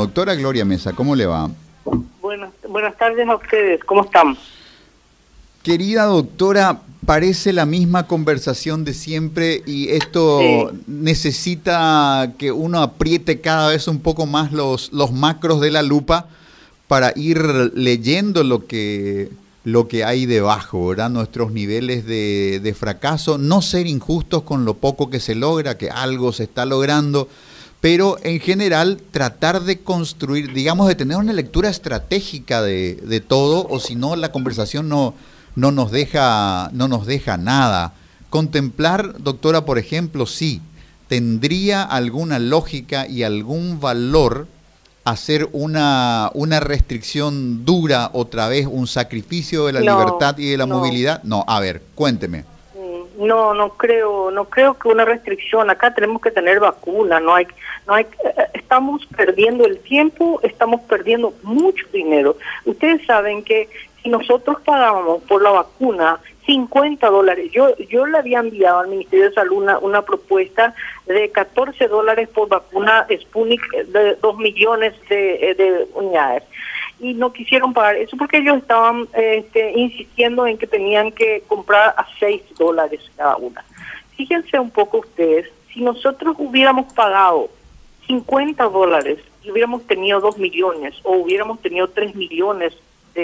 Doctora Gloria Mesa, ¿cómo le va? Buenas, buenas tardes a ustedes, ¿cómo están? Querida doctora, parece la misma conversación de siempre y esto necesita que uno apriete cada vez un poco más los, los macros de la lupa para ir leyendo lo que, lo que hay debajo, ¿verdad? Nuestros niveles de, de fracaso, no ser injustos con lo poco que se logra, que algo se está logrando pero en general tratar de construir, digamos, de tener una lectura estratégica de, de todo, o si no, la conversación no, no, nos deja, no nos deja nada. Contemplar, doctora, por ejemplo, sí, tendría alguna lógica y algún valor hacer una, una restricción dura otra vez, un sacrificio de la libertad y de la movilidad. No, a ver, cuénteme. No, no creo, no creo que una restricción. Acá tenemos que tener vacuna. No hay, no hay. Eh, estamos perdiendo el tiempo, estamos perdiendo mucho dinero. Ustedes saben que si nosotros pagábamos por la vacuna 50 dólares, yo yo le había enviado al Ministerio de Salud una, propuesta de 14 dólares por vacuna Sputnik de 2 millones de, de unidades y no quisieron pagar eso porque ellos estaban este, insistiendo en que tenían que comprar a 6 dólares cada una. Fíjense un poco ustedes, si nosotros hubiéramos pagado 50 dólares y hubiéramos tenido 2 millones o hubiéramos tenido 3 millones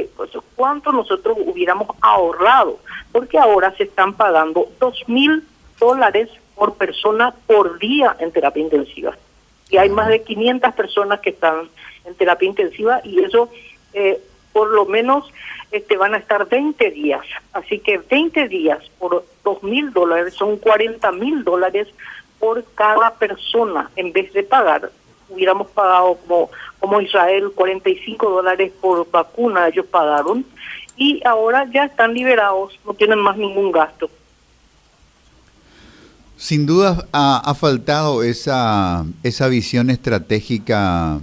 pesos, ¿cuánto nosotros hubiéramos ahorrado? Porque ahora se están pagando 2 mil dólares por persona por día en terapia intensiva. Y hay más de 500 personas que están en terapia intensiva y eso eh, por lo menos este, van a estar 20 días. Así que 20 días por 2 mil dólares son 40 mil dólares por cada persona. En vez de pagar, hubiéramos pagado como, como Israel 45 dólares por vacuna, ellos pagaron. Y ahora ya están liberados, no tienen más ningún gasto. Sin duda ha, ha faltado esa, esa visión estratégica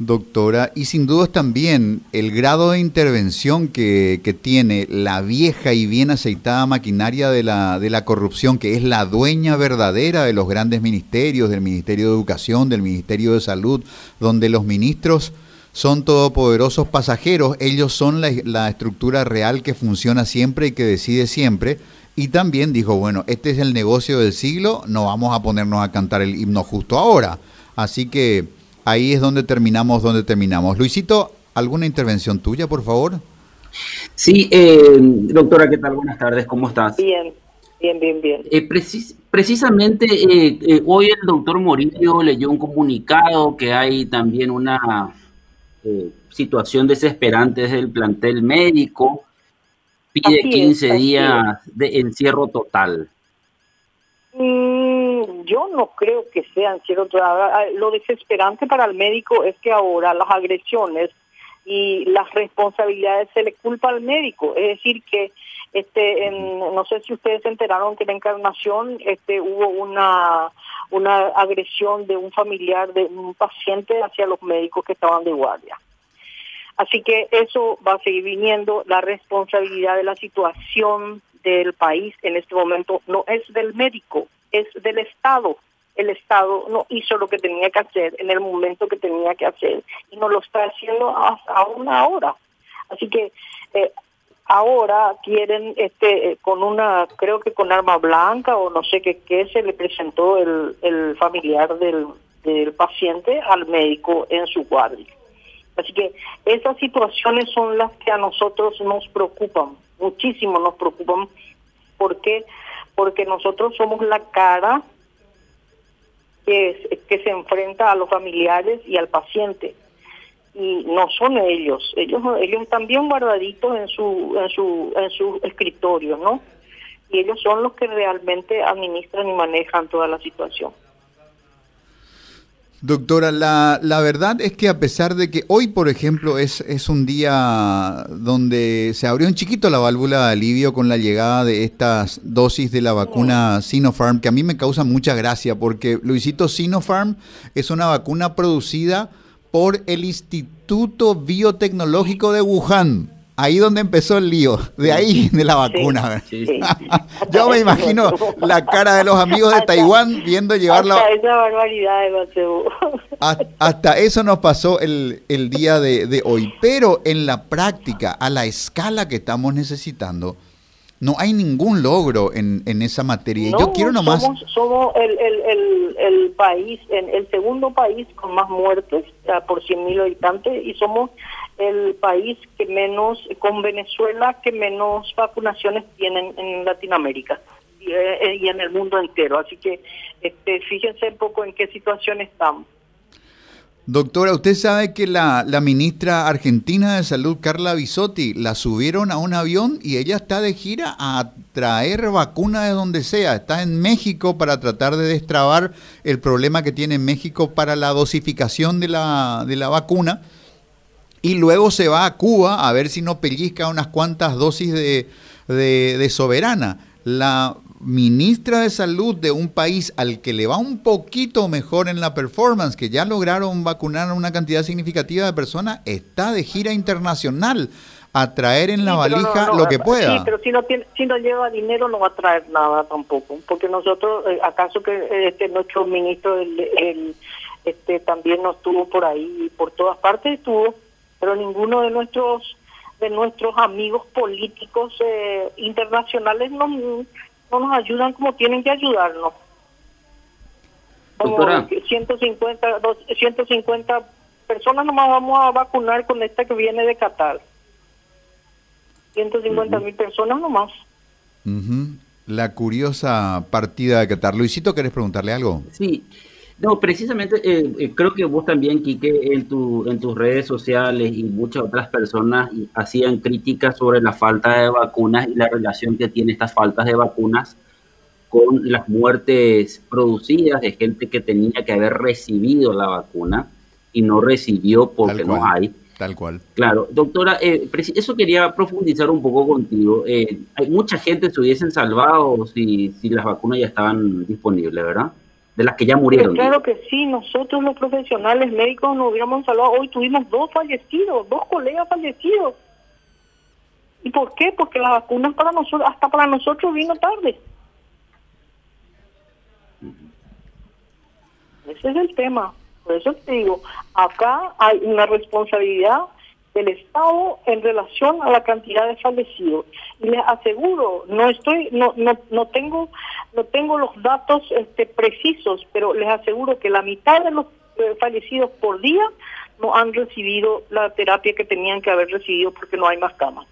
Doctora, y sin duda también el grado de intervención que, que, tiene la vieja y bien aceitada maquinaria de la, de la corrupción, que es la dueña verdadera de los grandes ministerios, del Ministerio de Educación, del Ministerio de Salud, donde los ministros son todopoderosos pasajeros, ellos son la, la estructura real que funciona siempre y que decide siempre. Y también dijo, bueno, este es el negocio del siglo, no vamos a ponernos a cantar el himno justo ahora. Así que ahí es donde terminamos, donde terminamos. Luisito, ¿alguna intervención tuya, por favor? Sí, eh, doctora, ¿qué tal? Buenas tardes, ¿cómo estás? Bien, bien, bien, bien. Eh, precisamente eh, hoy el doctor Morillo leyó un comunicado que hay también una situación desesperante desde el plantel médico, pide 15 días de encierro total. Mm, yo no creo que sean cierto. Lo desesperante para el médico es que ahora las agresiones y las responsabilidades se le culpa al médico. Es decir, que este, no sé si ustedes se enteraron que en la encarnación este, hubo una, una agresión de un familiar de un paciente hacia los médicos que estaban de guardia. Así que eso va a seguir viniendo, la responsabilidad de la situación del país en este momento no es del médico, es del Estado. El Estado no hizo lo que tenía que hacer en el momento que tenía que hacer y no lo está haciendo aún ahora. Así que eh, ahora quieren, este, eh, con una, creo que con arma blanca o no sé qué, qué se le presentó el, el familiar del, del paciente al médico en su guardia. Así que esas situaciones son las que a nosotros nos preocupan muchísimo nos preocupan. ¿Por qué? Porque nosotros somos la cara que, se enfrenta a los familiares y al paciente. Y no son ellos, ellos ellos están bien guardaditos en su en su en su escritorio, ¿no? Y ellos son los que realmente administran y manejan toda la situación. Doctora, la, la, verdad es que a pesar de que hoy, por ejemplo, es, es un día donde se abrió un chiquito la válvula de alivio con la llegada de estas dosis de la vacuna Sinopharm, que a mí me causa mucha gracia porque Luisito Sinopharm es una vacuna producida por el Instituto Biotecnológico de Wuhan. Ahí donde empezó el lío, de ahí de la vacuna. Yo me imagino la cara de los amigos de Taiwán viendo llevarla. Hasta esa barbaridad de Hasta eso nos pasó el, el día de, de hoy. Pero en la práctica, a la escala que estamos necesitando, no hay ningún logro en, en esa materia. Yo quiero nomás... Somos, somos el, el, el, el, país, el segundo país con más muertes por 100.000 habitantes y somos el país que menos, con Venezuela, que menos vacunaciones tienen en Latinoamérica y, eh, y en el mundo entero. Así que este, fíjense un poco en qué situación estamos. Doctora, usted sabe que la, la, ministra argentina de salud, Carla Bisotti, la subieron a un avión y ella está de gira a traer vacuna de donde sea. Está en México para tratar de destrabar el problema que tiene México para la dosificación de la, de la vacuna. Y luego se va a Cuba a ver si no pellizca unas cuantas dosis de, de soberana. La ministra de salud de un país al que le va un poquito mejor en la performance, que ya lograron vacunar a una cantidad significativa de personas, está de gira internacional a traer en la valija lo que pueda. Sí, pero si no, tiene, si no lleva dinero no va a traer nada tampoco, porque nosotros, eh, acaso que este nuestro ministro el, este también nos tuvo por ahí, por todas partes estuvo, pero ninguno de nuestros de nuestros amigos políticos eh, internacionales no no nos ayudan como tienen que ayudarnos. Como 150, 150 personas nomás vamos a vacunar con esta que viene de Qatar. 150 mil personas nomás. La curiosa partida de Qatar. Luisito, ¿querés preguntarle algo? Sí. No, precisamente eh, eh, creo que vos también, Quique, en, tu, en tus redes sociales y muchas otras personas hacían críticas sobre la falta de vacunas y la relación que tiene estas faltas de vacunas con las muertes producidas de gente que tenía que haber recibido la vacuna y no recibió porque no hay. Tal cual. Claro, doctora, eh, eso quería profundizar un poco contigo. hay mucha gente se hubiesen salvado si, si las vacunas ya estaban disponibles, ¿verdad? De las que ya murieron. claro que sí, nosotros los profesionales médicos nos hubiéramos salvado. Hoy tuvimos dos fallecidos, dos colegas fallecidos. ¿Y por qué? Porque las vacunas para nosotros, hasta para nosotros vino tarde. Ese es el tema. Por eso te digo, acá hay una responsabilidad del Estado en relación a la cantidad de fallecidos. Y les aseguro, no estoy, no, no, no tengo, no tengo los datos este, precisos, pero les aseguro que la mitad de los eh, fallecidos por día no han recibido la terapia que tenían que haber recibido porque no hay más camas.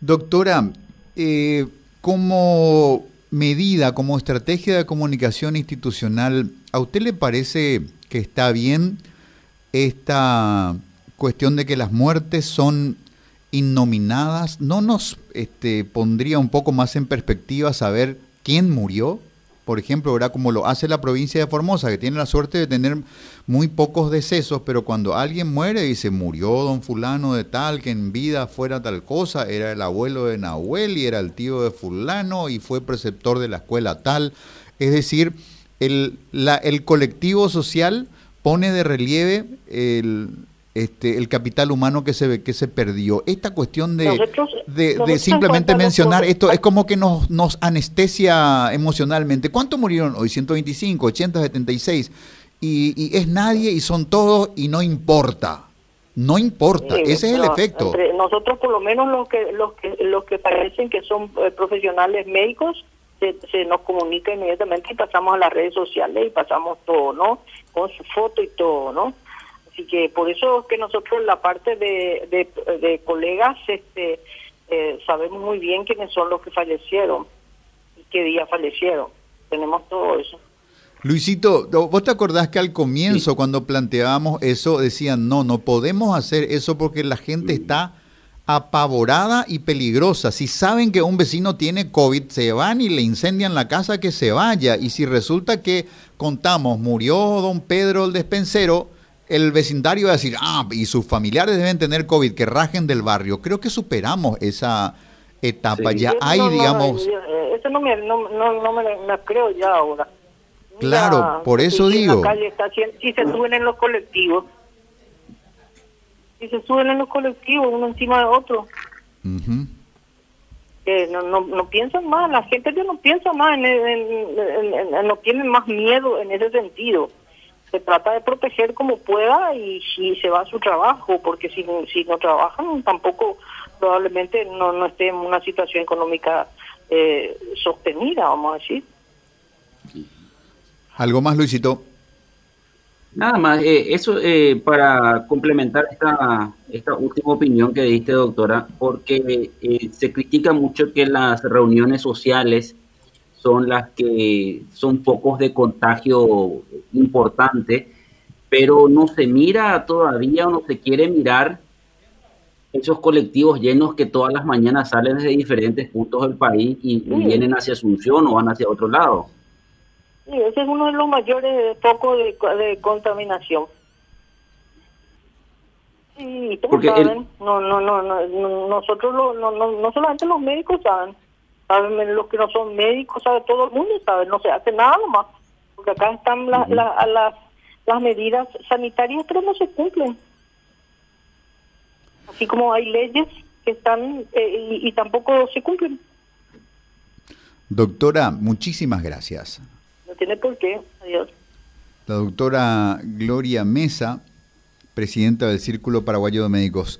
Doctora, eh, como medida, como estrategia de comunicación institucional, ¿a usted le parece que está bien esta cuestión de que las muertes son innominadas, ¿no nos este, pondría un poco más en perspectiva saber quién murió? Por ejemplo, ¿verdad? como lo hace la provincia de Formosa, que tiene la suerte de tener muy pocos decesos, pero cuando alguien muere dice, murió don fulano de tal, que en vida fuera tal cosa, era el abuelo de Nahuel y era el tío de fulano y fue preceptor de la escuela tal. Es decir, el, la, el colectivo social pone de relieve el, este, el capital humano que se que se perdió. Esta cuestión de, de, simplemente mencionar esto es como que nos, nos anestesia emocionalmente. ¿Cuántos murieron hoy? 125, 80, 76. Y, y es nadie y son todos y no importa. No importa, ese es el efecto. nosotros por lo menos los que los que los que parecen que son eh, profesionales médicos se, se, nos comunica inmediatamente y pasamos a las redes sociales y pasamos todo, ¿no? Con su foto y todo, ¿no? Así que por eso es que nosotros la parte de, de, colegas este, eh, sabemos muy bien quiénes son los que fallecieron y qué día fallecieron. Tenemos todo eso. Luisito, ¿vos te acordás que al comienzo cuando planteábamos eso decían, no, no podemos hacer eso porque la gente está apavorada y peligrosa. Si saben que un vecino tiene COVID, se van y le incendian la casa, que se vaya. Y si resulta que contamos, murió don Pedro el despensero, el vecindario va a decir, ah, y sus familiares deben tener COVID, que rajen del barrio. Creo que superamos esa etapa. Ya hay, digamos... Eh, eso no me, no, no, me, creo ya ahora. Claro, por eso digo. En la calle está, si se suben en los colectivos. y se suben en los colectivos uno encima de otro. no, no, no piensan más, la gente ya no piensa más, en, no tiene más miedo en ese sentido. Se trata de proteger como pueda y si se va a su trabajo, porque si, si no trabajan tampoco probablemente no, no esté en una situación económica eh, sostenida, vamos a decir. ¿Algo más, Luisito? Nada más, eh, eso eh, para complementar esta, esta última opinión que diste, doctora, porque eh, se critica mucho que las reuniones sociales son las que son focos de contagio importante, pero no se mira todavía o no se quiere mirar esos colectivos llenos que todas las mañanas salen desde diferentes puntos del país y, vienen hacia Asunción o van hacia otro lado. Sí, ese es uno de los mayores focos de, contaminación. Sí, Porque saben, no, no, no, no, nosotros no, no, no solamente los médicos saben, saben los que no son médicos, sabe todo el mundo sabe, no se hace nada nomás, porque acá están las, las medidas sanitarias, pero no se cumplen. Así como hay leyes que están eh, y tampoco se cumplen. Doctora, muchísimas gracias tiene por qué. Adiós. La doctora Gloria Mesa, presidenta del Círculo Paraguayo de Médicos.